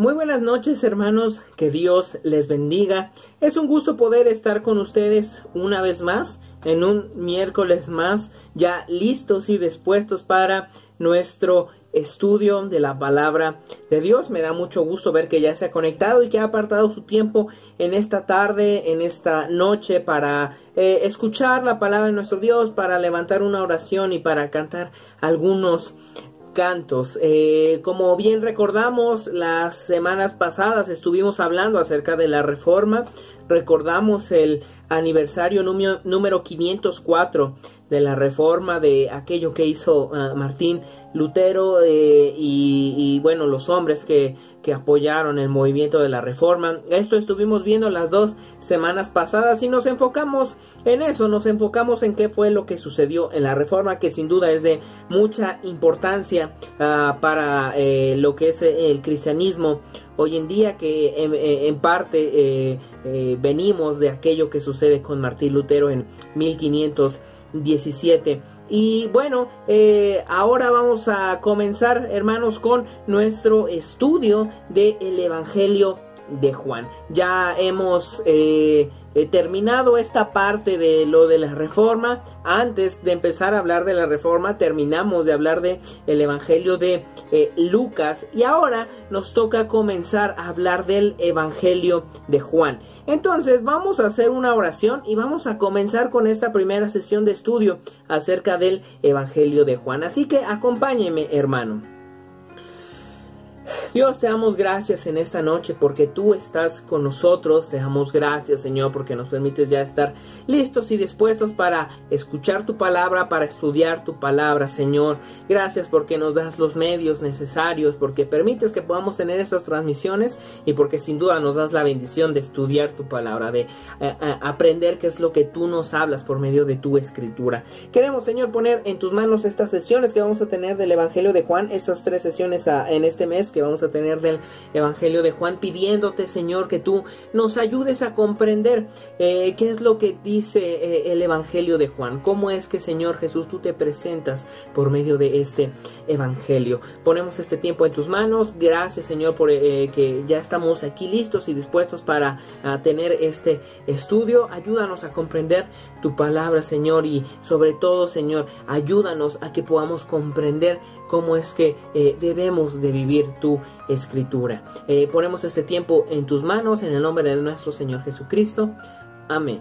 Muy buenas noches hermanos, que Dios les bendiga. Es un gusto poder estar con ustedes una vez más, en un miércoles más, ya listos y dispuestos para nuestro estudio de la palabra de Dios. Me da mucho gusto ver que ya se ha conectado y que ha apartado su tiempo en esta tarde, en esta noche para eh, escuchar la palabra de nuestro Dios, para levantar una oración y para cantar algunos cantos. Eh, como bien recordamos, las semanas pasadas estuvimos hablando acerca de la reforma. Recordamos el aniversario número, número 504 de la reforma de aquello que hizo ah, Martín Lutero eh, y, bueno los hombres que, que, apoyaron el movimiento de la reforma. Esto estuvimos viendo las dos semanas pasadas y nos enfocamos en eso nos enfocamos en qué fue lo que sucedió en la reforma que sin duda es de mucha importancia ah, para eh, lo que es el cristianismo hoy en día que en, parte eh, venimos de aquello que sucede con Martín Lutero en 1500 17. Y bueno, eh, ahora vamos a comenzar, hermanos, con nuestro estudio del Evangelio de Juan. Ya hemos eh, He terminado esta parte de lo de la reforma. Antes de empezar a hablar de la reforma, terminamos de hablar de el Evangelio de eh, Lucas y ahora nos toca comenzar a hablar del Evangelio de Juan. Entonces vamos a hacer una oración y vamos a comenzar con esta primera sesión de estudio acerca del Evangelio de Juan. Así que acompáñeme, hermano. Dios, te damos gracias en esta noche porque tú estás con nosotros. Te damos gracias, Señor, porque nos permites ya estar listos y dispuestos para escuchar tu palabra, para estudiar tu palabra, Señor. Gracias porque nos das los medios necesarios, porque permites que podamos tener estas transmisiones y porque sin duda nos das la bendición de estudiar tu palabra, de eh, eh, aprender qué es lo que tú nos hablas por medio de tu escritura. Queremos, Señor, poner en tus manos estas sesiones que vamos a tener del Evangelio de Juan, estas tres sesiones ah, en este mes que vamos a tener del Evangelio de Juan, pidiéndote, Señor, que tú nos ayudes a comprender eh, qué es lo que dice eh, el Evangelio de Juan, cómo es que, Señor Jesús, tú te presentas por medio de este Evangelio. Ponemos este tiempo en tus manos. Gracias, Señor, por eh, que ya estamos aquí listos y dispuestos para tener este estudio. Ayúdanos a comprender tu palabra, Señor, y sobre todo, Señor, ayúdanos a que podamos comprender cómo es que debemos de vivir tu escritura. Eh, ponemos este tiempo en tus manos, en el nombre de nuestro Señor Jesucristo. Amén.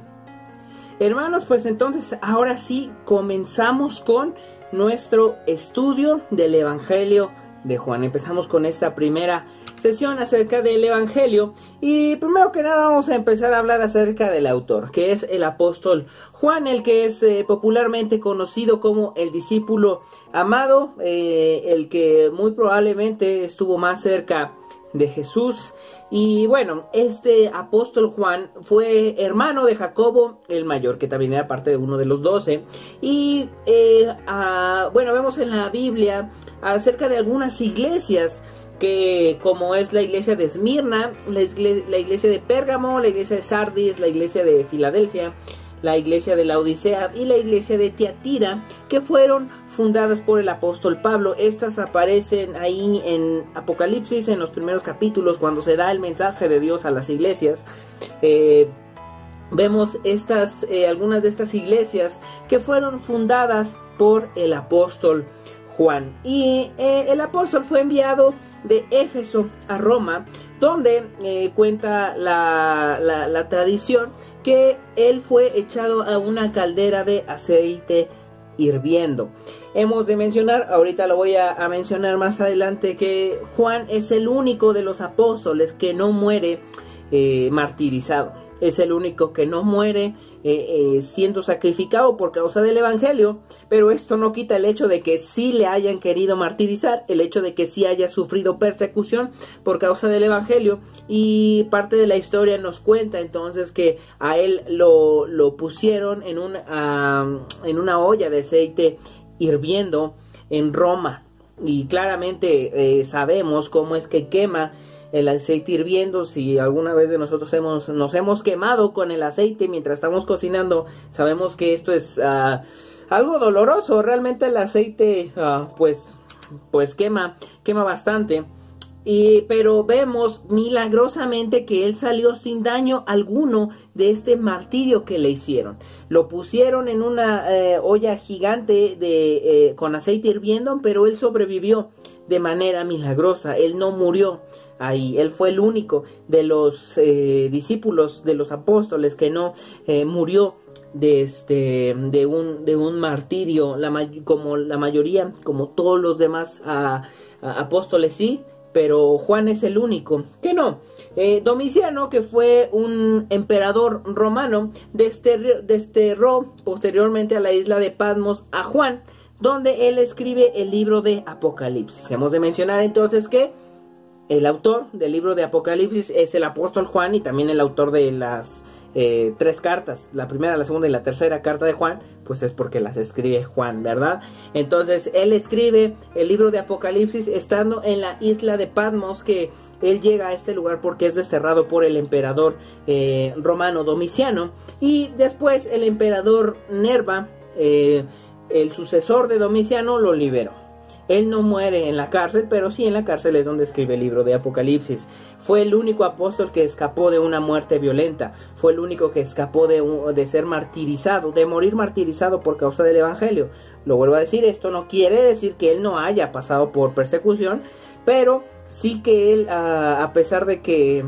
Hermanos, pues entonces ahora sí comenzamos con nuestro estudio del Evangelio de Juan. Empezamos con esta primera sesión acerca del Evangelio y primero que nada vamos a empezar a hablar acerca del autor, que es el apóstol Juan, el que es eh, popularmente conocido como el discípulo amado, eh, el que muy probablemente estuvo más cerca de Jesús. Y bueno, este apóstol Juan fue hermano de Jacobo el mayor, que también era parte de uno de los doce. Y eh, bueno, vemos en la Biblia acerca de algunas iglesias que como es la iglesia de Esmirna, la iglesia, de Pérgamo, la iglesia de Sardis, la iglesia de Filadelfia, la iglesia de la Odisea y la iglesia de Tiatira, que fueron fundadas por el apóstol Pablo. Estas aparecen ahí en Apocalipsis, en los primeros capítulos, cuando se da el mensaje de Dios a las iglesias. Eh, vemos estas, eh, algunas de estas iglesias que fueron fundadas por el apóstol Juan. Y eh, el apóstol fue enviado de Éfeso a Roma, donde eh, cuenta la, la, tradición que él fue echado a una caldera de aceite hirviendo. Hemos de mencionar, ahorita lo voy a, mencionar más adelante, que Juan es el único de los apóstoles que no muere eh, martirizado es el único que no muere eh, eh, siendo sacrificado por causa del Evangelio, pero esto no quita el hecho de que sí le hayan querido martirizar, el hecho de que sí haya sufrido persecución por causa del Evangelio y parte de la historia nos cuenta entonces que a él lo, lo pusieron en, un, en una olla de aceite hirviendo en Roma. Y claramente eh, sabemos cómo es que quema el aceite hirviendo. Si alguna vez de nosotros hemos, nos hemos quemado con el aceite mientras estamos cocinando, sabemos que esto es ah, algo doloroso. Realmente el aceite, ah, pues, pues quema, quema bastante. y, pero vemos milagrosamente que él salió sin daño alguno de este martirio que le hicieron. Lo pusieron en una eh, olla gigante de, eh, con aceite hirviendo, pero él sobrevivió de manera milagrosa. Él no murió ahí. Él fue el único de los eh, discípulos, de los apóstoles, que no murió de este de un de un martirio como la mayoría como todos los demás apóstoles sí pero Juan es el único que no. Eh, Domiciano, que fue un emperador romano, desterró posteriormente a la isla de Patmos a Juan, donde él escribe el libro de Apocalipsis. Hemos de mencionar entonces que el autor del libro de Apocalipsis es el apóstol Juan y también el autor de las eh, tres cartas, la primera, la segunda y la tercera carta de Juan, pues es porque las escribe Juan, ¿verdad? Entonces él escribe el libro de Apocalipsis estando en la isla de Patmos que él llega a este lugar porque es desterrado por el emperador eh, romano Domiciano y después el emperador Nerva, eh, el sucesor de Domiciano, lo liberó. Él no muere en la cárcel, pero sí en la cárcel es donde escribe el libro de Apocalipsis. Fue el único apóstol que escapó de una muerte violenta. Fue el único que escapó de, de ser martirizado, de morir martirizado por causa del Evangelio. Lo vuelvo a decir, esto no quiere decir que él no haya pasado por persecución, pero sí que él, ah, a pesar de que,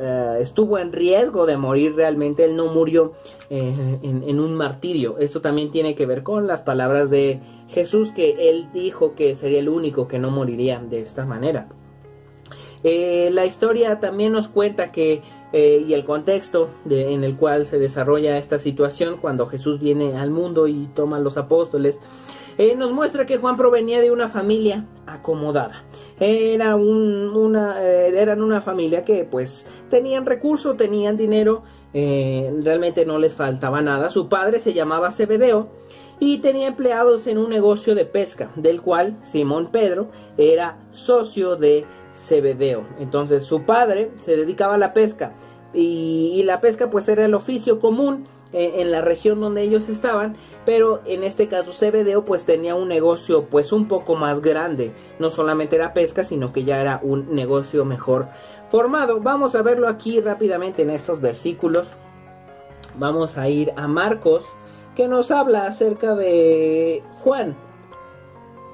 ah, estuvo en riesgo de morir realmente, él no murió eh, en, un martirio. Esto también tiene que ver con las palabras de Jesús, que él dijo que sería el único que no moriría de esta manera. Eh, la historia también nos cuenta que, eh, y el contexto en el cual se desarrolla esta situación, cuando Jesús viene al mundo y toma a los apóstoles, eh, nos muestra que Juan provenía de una familia acomodada. Era una, eran una familia que pues tenían recursos, tenían dinero, realmente no les faltaba nada. Su padre se llamaba Zebedeo y tenía empleados en un negocio de pesca, del cual Simón Pedro era socio de Zebedeo. Entonces su padre se dedicaba a la pesca y, la pesca pues era el oficio común en la región donde ellos estaban, pero en este caso Cebedeo pues tenía un negocio pues un poco más grande, no solamente era pesca, sino que ya era un negocio mejor formado. Vamos a verlo aquí rápidamente en estos versículos. Vamos a ir a Marcos, que nos habla acerca de Juan.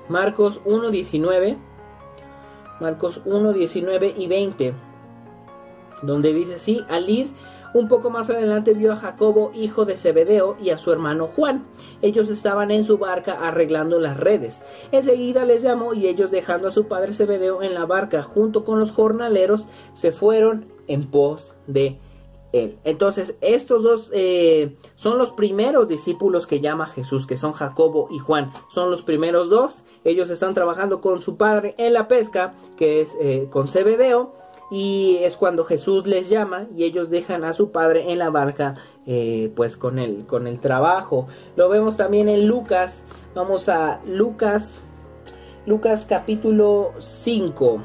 Marcos 1.19, Marcos 1.19 y 20, donde dice así, al ir un poco más adelante vio a Jacobo, hijo de Zebedeo, y a su hermano Juan. Ellos estaban en su barca arreglando las redes. Enseguida les llamó y ellos dejando a su padre Zebedeo en la barca junto con los jornaleros se fueron en pos de Entonces, estos dos eh, son los primeros discípulos que llama Jesús, que son Jacobo y Juan. Son los primeros dos. Ellos están trabajando con su padre en la pesca, que es eh, con Zebedeo y es cuando Jesús les llama y ellos dejan a su padre en la barca eh, pues con el, con el trabajo. Lo vemos también en Lucas, vamos a Lucas, Lucas capítulo 5,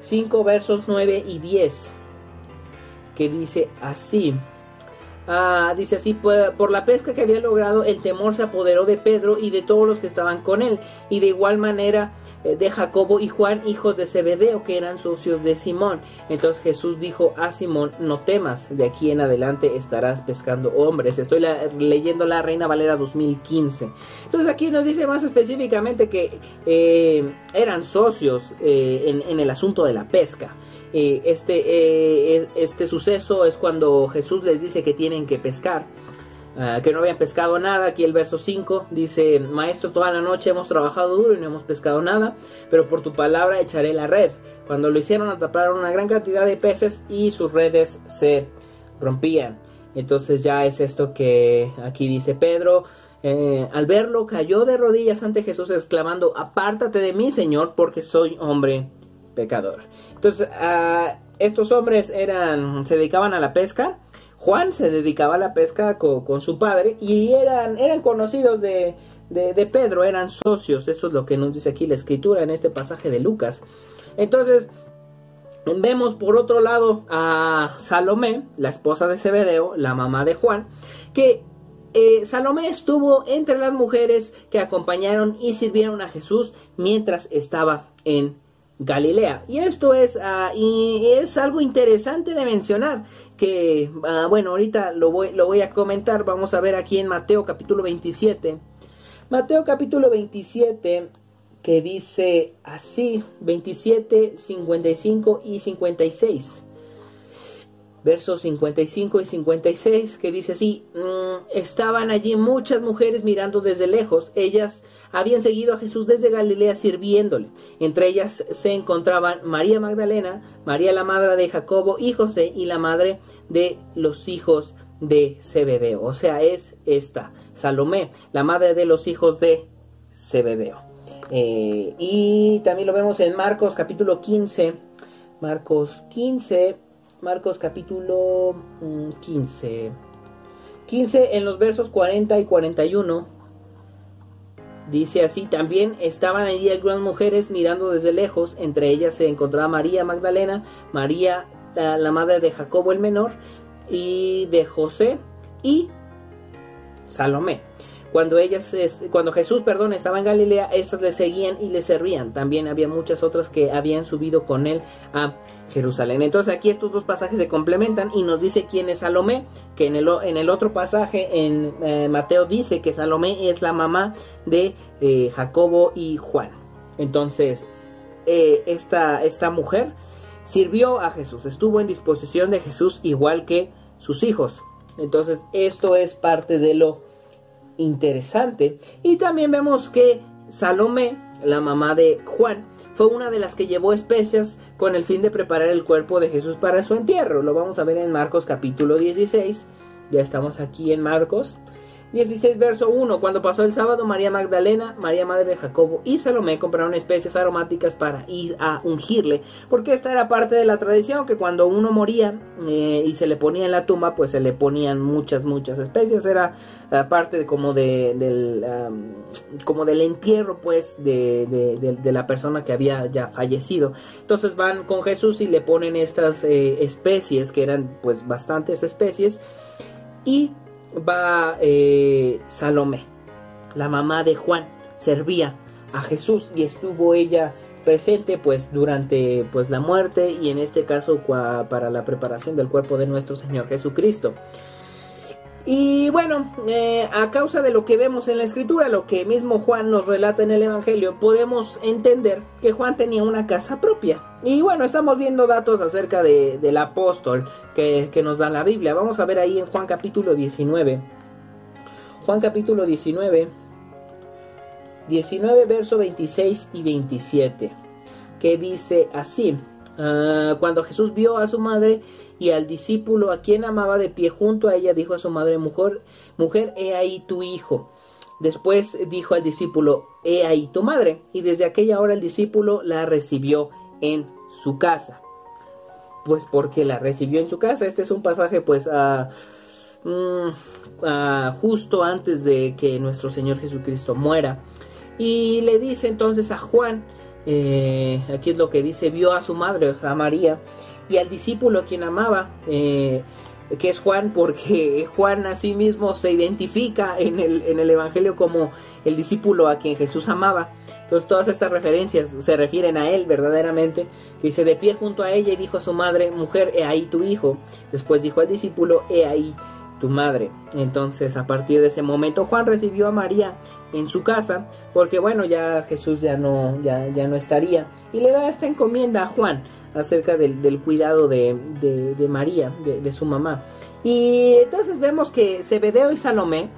5 versos 9 y 10, que dice así. Ah, dice así, por, la pesca que había logrado, el temor se apoderó de Pedro y de todos los que estaban con él, y de igual manera eh, de Jacobo y Juan, hijos de Zebedeo, que eran socios de Simón. Entonces Jesús dijo a Simón, no temas, de aquí en adelante estarás pescando hombres. Estoy leyendo la Reina Valera 2015. Entonces aquí nos dice más específicamente que eh, eran socios eh, en, en el asunto de la pesca. Eh, este, eh, este suceso es cuando Jesús les dice que tienen que pescar. Ah, que no habían pescado nada. Aquí el verso 5 dice, Maestro, toda la noche hemos trabajado duro y no hemos pescado nada, pero por tu palabra echaré la red. Cuando lo hicieron atraparon una gran cantidad de peces y sus redes se rompían. Entonces ya es esto que aquí dice Pedro. Eh, al verlo cayó de rodillas ante Jesús exclamando, apártate de mí, Señor, porque soy hombre pecador. Entonces, estos hombres eran, se dedicaban a la pesca. Juan se dedicaba a la pesca con, su padre y eran, eran conocidos de, de, Pedro, eran socios. Esto es lo que nos dice aquí la escritura en este pasaje de Lucas. Entonces, vemos por otro lado a Salomé, la esposa de Zebedeo, la mamá de Juan, que eh, Salomé estuvo entre las mujeres que acompañaron y sirvieron a Jesús mientras estaba en Galilea. Y esto es, ah, y es algo interesante de mencionar, que, ah, bueno, ahorita lo voy, lo voy a comentar, vamos a ver aquí en Mateo capítulo 27. Mateo capítulo 27, que dice así, 27, 55 y 56 versos 55 y 56, que dice así, mm, estaban allí muchas mujeres mirando desde lejos, ellas habían seguido a Jesús desde Galilea sirviéndole. Entre ellas se encontraban María Magdalena, María la madre de Jacobo y José y la madre de los hijos de Zebedeo. O sea, es esta, Salomé, la madre de los hijos de Zebedeo. Eh, y también lo vemos en Marcos capítulo 15, Marcos 15, Marcos capítulo 15. Mm, 15 en los versos 40 y 41. Dice así, también estaban allí algunas mujeres mirando desde lejos, entre ellas se encontraba María Magdalena, María la madre de Jacobo el menor y de José y Salomé. Cuando ellas, cuando Jesús, perdón, estaba en Galilea, estas le seguían y le servían. También había muchas otras que habían subido con él a Jerusalén. Entonces aquí estos dos pasajes se complementan y nos dice quién es Salomé, que en el, en el otro pasaje en eh, Mateo dice que Salomé es la mamá de eh, Jacobo y Juan. Entonces, eh, esta, esta mujer sirvió a Jesús, estuvo en disposición de Jesús igual que sus hijos. Entonces, esto es parte de lo interesante. Y también vemos que Salomé, la mamá de Juan, fue una de las que llevó especias con el fin de preparar el cuerpo de Jesús para su entierro. Lo vamos a ver en Marcos capítulo 16. Ya estamos aquí en Marcos. 16 verso 1. Cuando pasó el sábado, María Magdalena, María Madre de Jacobo y Salomé compraron especies aromáticas para ir a ungirle, porque esta era parte de la tradición que cuando uno moría eh, y se le ponía en la tumba, pues se le ponían muchas, muchas especies. Era uh, parte de, como de, del, como del entierro, pues, de, de, la persona que había ya fallecido. Entonces van con Jesús y le ponen estas eh, especies, que eran pues bastantes especies, y va eh, Salomé, la mamá de Juan, servía a Jesús y estuvo ella presente pues durante pues la muerte y en este caso para la preparación del cuerpo de nuestro Señor Jesucristo. Y bueno, eh, a causa de lo que vemos en la escritura, lo que mismo Juan nos relata en el Evangelio, podemos entender que Juan tenía una casa propia. Y bueno, estamos viendo datos acerca de, del apóstol que, que nos da la Biblia. Vamos a ver ahí en Juan capítulo 19. Juan capítulo 19, 19 verso 26 y 27, que dice así. Ah, cuando Jesús vio a su madre y al discípulo a quien amaba de pie junto a ella, dijo a su madre, mujer, mujer, he ahí tu hijo. Después dijo al discípulo, he ahí tu madre. Y desde aquella hora el discípulo la recibió en su casa. Pues porque la recibió en su casa. Este es un pasaje pues uh, justo antes de que nuestro Señor Jesucristo muera. Y le dice entonces a Juan, eh, aquí es lo que dice, vio a su madre, a María, y al discípulo quien amaba, eh, que es Juan, porque Juan a sí mismo se identifica en el, en el Evangelio como el discípulo a quien Jesús amaba. Entonces todas estas referencias se refieren a él verdaderamente. Dice, de pie junto a ella y dijo a su madre, mujer, he ahí tu hijo. Después dijo al discípulo, he ahí tu madre. Entonces a partir de ese momento Juan recibió a María en su casa, porque bueno, ya Jesús ya no, ya, ya no estaría. Y le da esta encomienda a Juan acerca del, cuidado de, de, María, de, su mamá. Y entonces vemos que Zebedeo y Salomé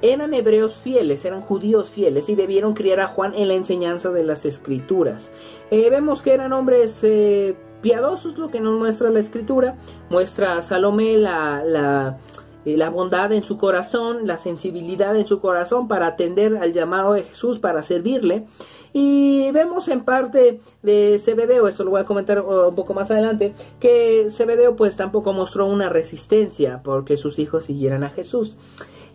eran hebreos fieles, eran judíos fieles y debieron criar a Juan en la enseñanza de las escrituras. Eh, vemos que eran hombres eh, piadosos, lo que nos muestra la escritura. Muestra a Salomé la, la eh, la bondad en su corazón, la sensibilidad en su corazón para atender al llamado de Jesús, para servirle. Y vemos en parte de Cebedeo, esto lo voy a comentar uh, un poco más adelante, que Cebedeo pues tampoco mostró una resistencia porque sus hijos siguieran a Jesús.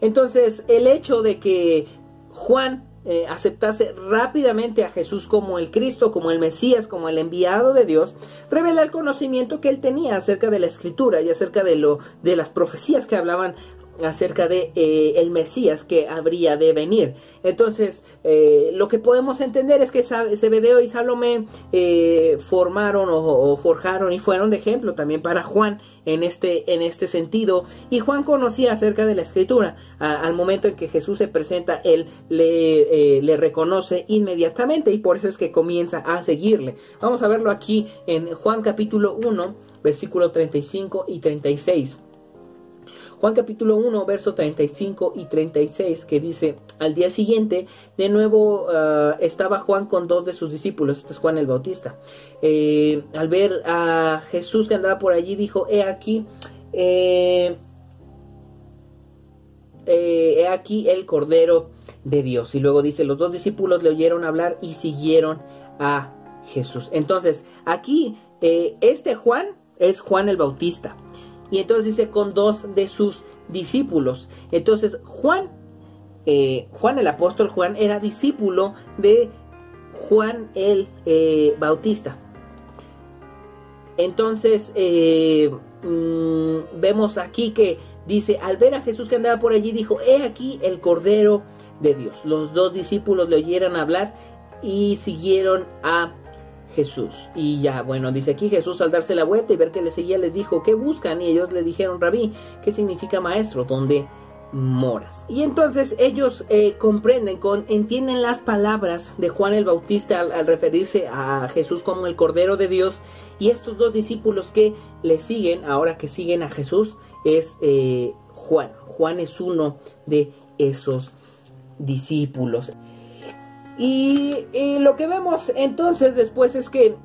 Entonces el hecho de que Juan eh, aceptase rápidamente a Jesús como el Cristo, como el Mesías, como el enviado de Dios, revela el conocimiento que él tenía acerca de la Escritura y acerca de lo de las profecías que hablaban acerca de eh, el Mesías que habría de venir. Entonces, eh, lo que podemos entender es que Zebedeo y Salomé eh, formaron o, forjaron y fueron de ejemplo también para Juan en este, en este sentido. Y Juan conocía acerca de la escritura. al momento en que Jesús se presenta, él le, le reconoce inmediatamente y por eso es que comienza a seguirle. Vamos a verlo aquí en Juan capítulo 1, versículo 35 y 36. Juan capítulo 1, verso 35 y 36, que dice, al día siguiente, de nuevo ah, estaba Juan con dos de sus discípulos, este es Juan el Bautista. Eh, al ver a Jesús que andaba por allí, dijo, he aquí, eh, eh, he aquí el Cordero de Dios. Y luego dice, los dos discípulos le oyeron hablar y siguieron a Jesús. Entonces, aquí, este Juan es Juan el Bautista. Y entonces dice con dos de sus discípulos. Entonces Juan, eh, Juan el apóstol Juan era discípulo de Juan el eh, Bautista. Entonces eh, mm, vemos aquí que dice, al ver a Jesús que andaba por allí, dijo, he aquí el Cordero de Dios. Los dos discípulos le oyeron hablar y siguieron a Jesús. Y ya, bueno, dice aquí Jesús al darse la vuelta y ver que le seguía les dijo, ¿qué buscan? Y ellos le dijeron, rabí, ¿qué significa maestro? ¿Dónde moras? Y entonces ellos eh, comprenden, con, entienden las palabras de Juan el Bautista al, referirse a Jesús como el Cordero de Dios. Y estos dos discípulos que le siguen, ahora que siguen a Jesús, es eh, Juan. Juan es uno de esos discípulos. Y, lo que vemos entonces después es que,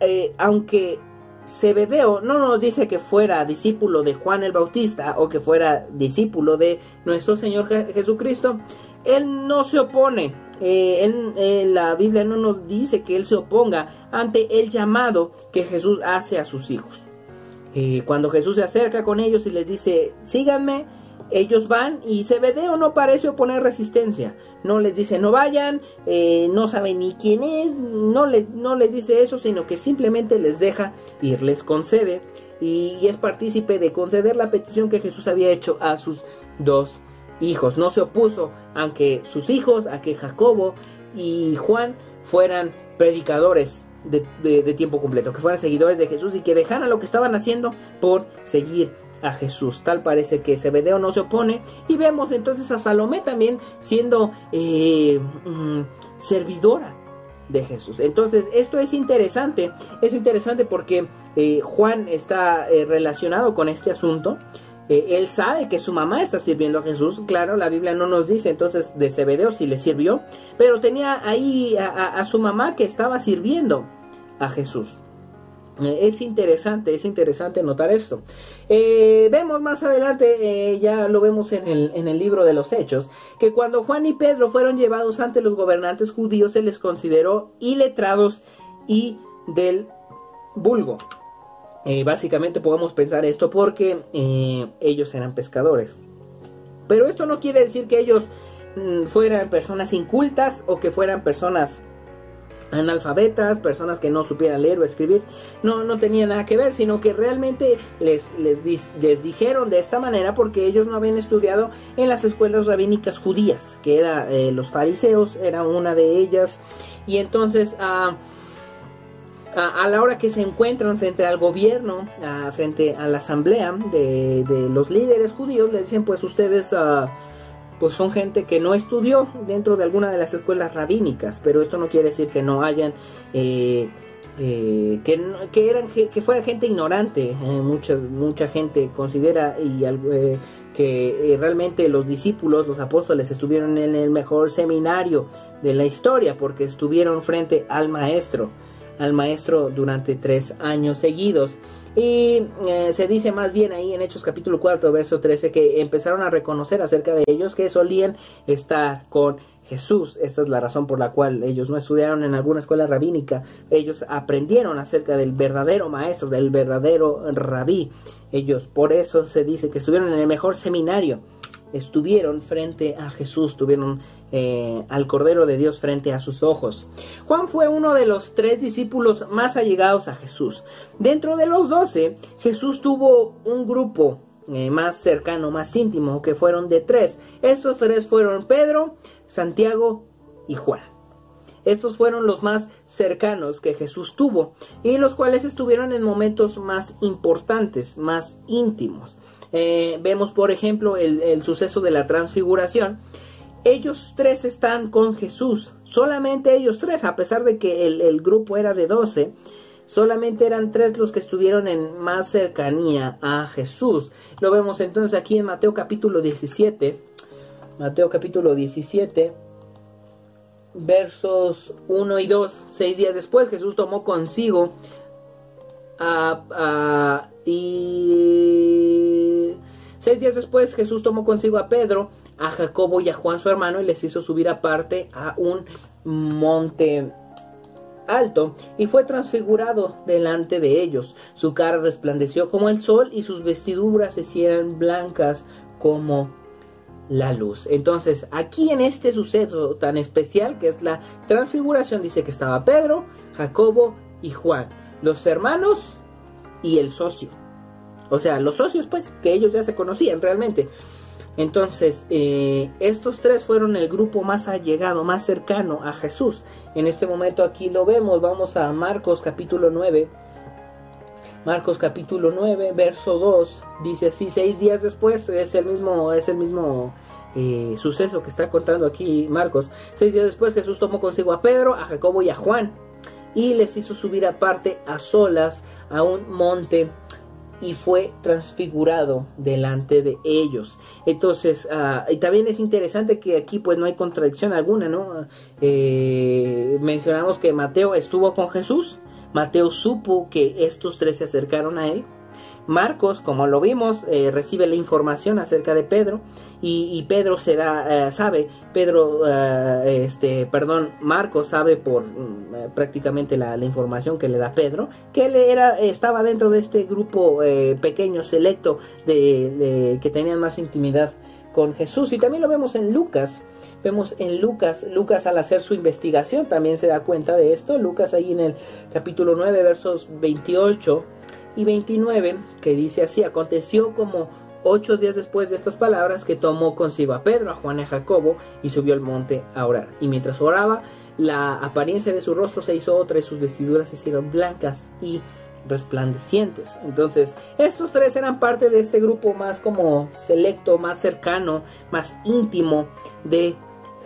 eh, aunque Zebedeo no nos dice que fuera discípulo de Juan el Bautista o que fuera discípulo de nuestro Señor Jesucristo, él no se opone. Eh, en, la Biblia no nos dice que él se oponga ante el llamado que Jesús hace a sus hijos. Eh, cuando Jesús se acerca con ellos y les dice, síganme, ellos van y Zebedeo no parece oponer resistencia. No les dice no vayan, eh, no sabe ni quién es, no, no les dice eso, sino que simplemente les deja ir, les concede y, es partícipe de conceder la petición que Jesús había hecho a sus dos hijos. No se opuso aunque sus hijos, a que Jacobo y Juan fueran predicadores de, de, tiempo completo, que fueran seguidores de Jesús y que dejaran lo que estaban haciendo por seguir a Jesús. Tal parece que Zebedeo no se opone. Y vemos entonces a Salomé también siendo eh, mm, servidora de Jesús. Entonces, esto es interesante. Es interesante porque eh, Juan está eh, relacionado con este asunto. él sabe que su mamá está sirviendo a Jesús. Claro, la Biblia no nos dice entonces de Zebedeo si le sirvió. Pero tenía ahí a su mamá que estaba sirviendo a Jesús. Eh, es interesante, es interesante notar esto. Eh, vemos más adelante, eh, ya lo vemos en el, en el, libro de los Hechos, que cuando Juan y Pedro fueron llevados ante los gobernantes judíos se les consideró iletrados y del vulgo. básicamente podemos pensar esto porque ellos eran pescadores. Pero esto no quiere decir que ellos mm, fueran personas incultas o que fueran personas analfabetas, personas que no supieran leer o escribir, no, no tenía nada que ver, sino que realmente les, les, les, dijeron de esta manera porque ellos no habían estudiado en las escuelas rabínicas judías, que eran eh, los fariseos, era una de ellas, y entonces a, a, la hora que se encuentran frente al gobierno, frente a la asamblea de, de, los líderes judíos, le dicen pues ustedes... Uh, pues son gente que no estudió dentro de alguna de las escuelas rabínicas, pero esto no quiere decir que no hayan, eh, eh, que, que, que fuera gente ignorante. Eh, mucha, mucha gente considera y que realmente los discípulos, los apóstoles, estuvieron en el mejor seminario de la historia porque estuvieron frente al maestro, al maestro durante tres años seguidos. Y eh, se dice más bien ahí en Hechos capítulo 4, verso 13, que empezaron a reconocer acerca de ellos que solían estar con Jesús. Esta es la razón por la cual ellos no estudiaron en alguna escuela rabínica. Ellos aprendieron acerca del verdadero maestro, del verdadero rabí. Ellos, por eso se dice que estuvieron en el mejor seminario estuvieron frente a Jesús, tuvieron eh, al Cordero de Dios frente a sus ojos. Juan fue uno de los tres discípulos más allegados a Jesús. Dentro de los doce, Jesús tuvo un grupo eh, más cercano, más íntimo, que fueron de tres. Estos tres fueron Pedro, Santiago y Juan. Estos fueron los más cercanos que Jesús tuvo y los cuales estuvieron en momentos más importantes, más íntimos. Eh, vemos, por ejemplo, el, suceso de la transfiguración. Ellos tres están con Jesús, solamente ellos tres, a pesar de que el, el grupo era de doce, solamente eran tres los que estuvieron en más cercanía a Jesús. Lo vemos entonces aquí en Mateo capítulo 17. Mateo capítulo 17 versos 1 y 2. Seis días después Jesús tomó consigo a, y seis días después Jesús tomó consigo a Pedro, a Jacobo y a Juan su hermano y les hizo subir aparte a un monte alto y fue transfigurado delante de ellos. Su cara resplandeció como el sol y sus vestiduras se hicieron blancas como la luz. Entonces, aquí en este suceso tan especial que es la transfiguración, dice que estaba Pedro, Jacobo y Juan, los hermanos y el socio. O sea, los socios, pues, que ellos ya se conocían realmente. Entonces, eh, estos tres fueron el grupo más allegado, más cercano a Jesús. En este momento aquí lo vemos, vamos a Marcos capítulo 9. Marcos capítulo 9, verso 2, dice así, seis días después, es el mismo, es el mismo eh, suceso que está contando aquí Marcos. Seis días después Jesús tomó consigo a Pedro, a Jacobo y a Juan y les hizo subir aparte a solas a un monte y fue transfigurado delante de ellos. Entonces, ah, y también es interesante que aquí pues no hay contradicción alguna, ¿no? Eh, mencionamos que Mateo estuvo con Jesús, Mateo supo que estos tres se acercaron a él. Marcos, como lo vimos, eh, recibe la información acerca de Pedro y, Pedro se da, eh, sabe, Pedro, eh, este, perdón, Marcos sabe por mm, prácticamente la, información que le da Pedro que él era, estaba dentro de este grupo pequeño, selecto, de, que tenían más intimidad con Jesús y también lo vemos en Lucas Vemos en Lucas, Lucas al hacer su investigación también se da cuenta de esto. Lucas ahí en el capítulo 9, versos 28 y 29, que dice así, aconteció como ocho días después de estas palabras que tomó consigo a Pedro, a Juan y a Jacobo y subió al monte a orar. Y mientras oraba, la apariencia de su rostro se hizo otra y sus vestiduras se hicieron blancas y resplandecientes. Entonces, estos tres eran parte de este grupo más como selecto, más cercano, más íntimo de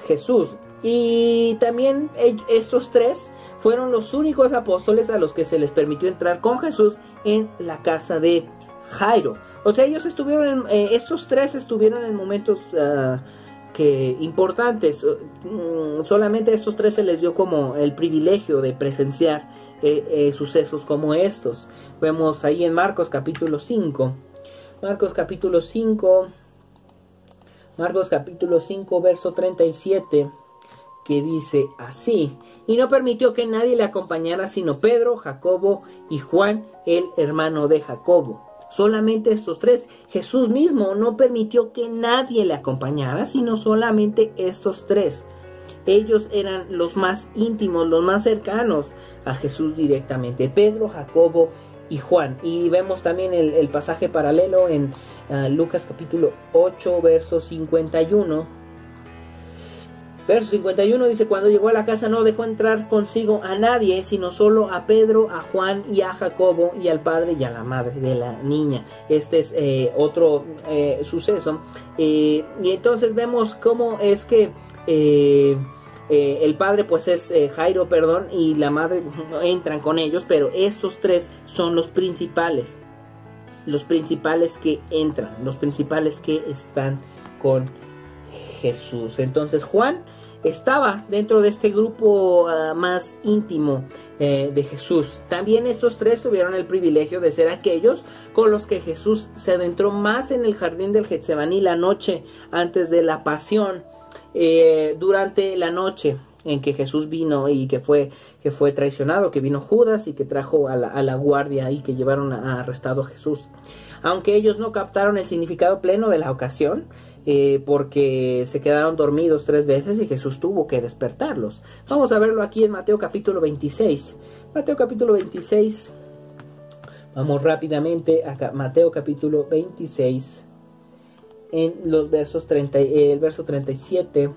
Jesús. Y también estos tres fueron los únicos apóstoles a los que se les permitió entrar con Jesús en la casa de Jairo. O sea, ellos estuvieron, en, eh, estos tres estuvieron en momentos ah, que importantes. Mm, solamente a estos tres se les dio como el privilegio de presenciar eh, eh, sucesos como estos. Vemos ahí en Marcos capítulo 5. Marcos capítulo 5 Marcos capítulo 5, verso 37, que dice así, y no permitió que nadie le acompañara sino Pedro, Jacobo y Juan, el hermano de Jacobo. Solamente estos tres. Jesús mismo no permitió que nadie le acompañara, sino solamente estos tres. Ellos eran los más íntimos, los más cercanos a Jesús directamente. Pedro, Jacobo y Juan. Y vemos también el, pasaje paralelo en Lucas capítulo 8, verso 51. Verso 51 dice, cuando llegó a la casa no dejó entrar consigo a nadie, sino solo a Pedro, a Juan y a Jacobo y al padre y a la madre de la niña. Este es eh, otro eh, suceso. Eh, y entonces vemos cómo es que el padre pues es Jairo, perdón, y la madre entran con ellos, pero estos tres son los principales, los principales que entran, los principales que están con Jesús. Entonces Juan estaba dentro de este grupo ah, más íntimo eh, de Jesús. También estos tres tuvieron el privilegio de ser aquellos con los que Jesús se adentró más en el jardín del Getsemaní la noche antes de la pasión eh, durante la noche en que Jesús vino y que fue, que fue traicionado, que vino Judas y que trajo a la, guardia y que llevaron a, arrestado a Jesús. Aunque ellos no captaron el significado pleno de la ocasión, eh, porque se quedaron dormidos tres veces y Jesús tuvo que despertarlos. Vamos a verlo aquí en Mateo capítulo 26. Mateo capítulo 26, Vamos rápidamente a Mateo capítulo 26, en los versos 30, el verso 37,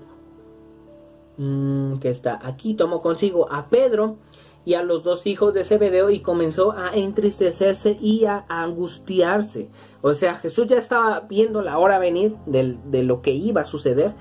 mm, que está aquí, tomó consigo a Pedro y a los dos hijos de Zebedeo y comenzó a entristecerse y a angustiarse. O sea, Jesús ya estaba viendo la hora venir de lo que iba a suceder,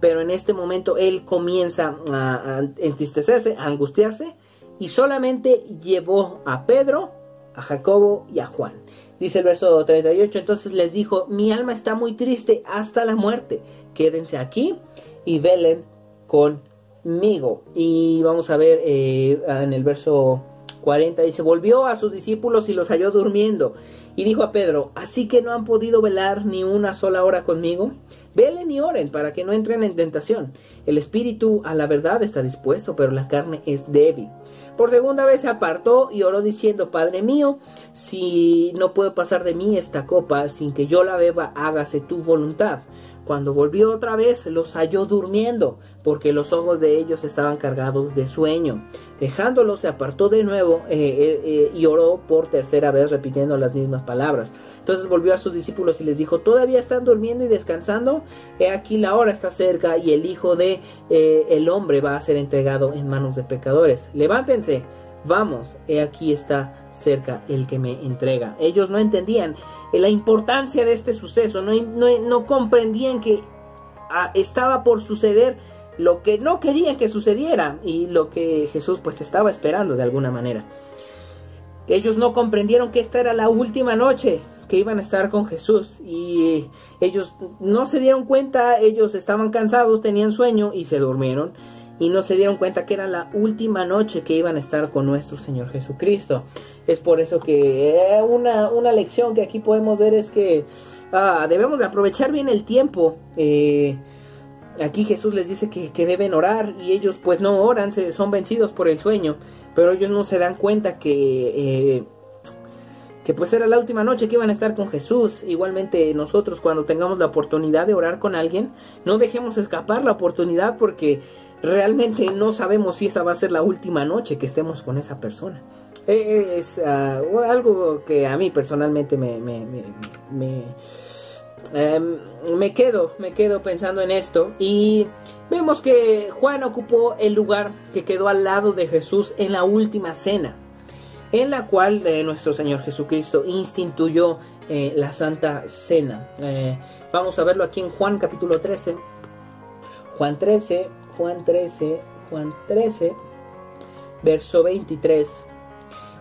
pero en este momento él comienza a, entristecerse, a angustiarse y solamente llevó a Pedro, a Jacobo y a Juan. Dice el verso 38, entonces les dijo, mi alma está muy triste hasta la muerte, quédense aquí y velen con Migo. Y vamos a ver eh, en el verso 40 dice, volvió a sus discípulos y los halló durmiendo. Y dijo a Pedro, así que no han podido velar ni una sola hora conmigo. Velen y oren para que no entren en tentación. El espíritu a la verdad está dispuesto, pero la carne es débil. Por segunda vez se apartó y oró diciendo, Padre mío, si no puedo pasar de mí esta copa sin que yo la beba, hágase tu voluntad. Cuando volvió otra vez, los halló durmiendo, porque los ojos de ellos estaban cargados de sueño. Dejándolos, se apartó de nuevo eh, eh, eh, y oró por tercera vez, repitiendo las mismas palabras. Entonces volvió a sus discípulos y les dijo, ¿todavía están durmiendo y descansando? He aquí la hora está cerca y el Hijo de el hombre va a ser entregado en manos de pecadores. Levántense, vamos, he aquí está cerca el que me entrega. Ellos no entendían la importancia de este suceso, no, comprendían que ah, estaba por suceder lo que no querían que sucediera y lo que Jesús pues estaba esperando de alguna manera. Ellos no comprendieron que esta era la última noche que iban a estar con Jesús y ellos no se dieron cuenta, ellos estaban cansados, tenían sueño y se durmieron y no se dieron cuenta que era la última noche que iban a estar con nuestro Señor Jesucristo. Es por eso que eh, una, una lección que aquí podemos ver es que ah, debemos de aprovechar bien el tiempo. Eh, aquí Jesús les dice que, deben orar y ellos pues no oran, se, son vencidos por el sueño, pero ellos no se dan cuenta que... Eh, que pues era la última noche que iban a estar con Jesús. Igualmente nosotros cuando tengamos la oportunidad de orar con alguien, no dejemos escapar la oportunidad porque realmente no sabemos si esa va a ser la última noche que estemos con esa persona. Eh, eh, es ah, algo que a mí personalmente me, me, me, em, me, quedo, me quedo pensando en esto y vemos que Juan ocupó el lugar que quedó al lado de Jesús en la última cena, en la cual eh, nuestro Señor Jesucristo instituyó la Santa Cena. vamos a verlo aquí en Juan capítulo 13. Juan 13, Juan 13, Juan 13, verso 23.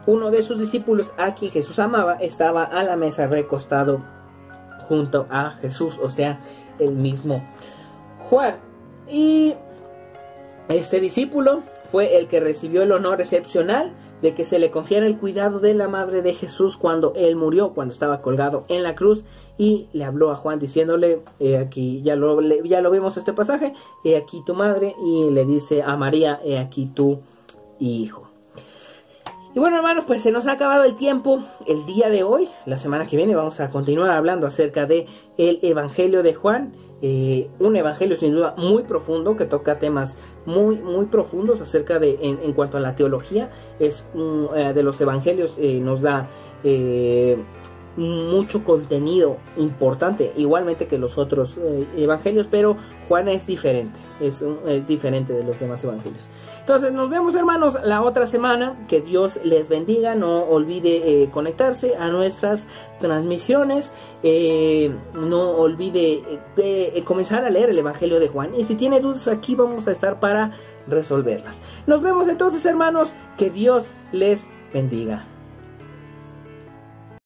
Uno de sus discípulos a quien Jesús amaba estaba a la mesa recostado junto a Jesús, o sea, el mismo Juan. Y este discípulo fue el que recibió el honor excepcional de que se le confiara el cuidado de la madre de Jesús cuando él murió, cuando estaba colgado en la cruz, y le habló a Juan diciéndole, aquí ya lo, ya lo vimos este pasaje, he aquí tu madre, y le dice a María, he aquí tu hijo. Y bueno hermanos, pues se nos ha acabado el tiempo el día de hoy. La semana que viene vamos a continuar hablando acerca de el Evangelio de Juan. Eh, un evangelio sin duda muy profundo que toca temas muy muy profundos acerca de en, cuanto a la teología es eh, de los evangelios eh, nos da mucho contenido importante, igualmente que los otros eh, evangelios, pero Juan es diferente, es, diferente de los demás evangelios. Entonces nos vemos hermanos la otra semana, que Dios les bendiga, no olvide eh, conectarse a nuestras transmisiones, eh, no olvide comenzar a leer el Evangelio de Juan y si tiene dudas aquí vamos a estar para resolverlas. Nos vemos entonces hermanos, que Dios les bendiga.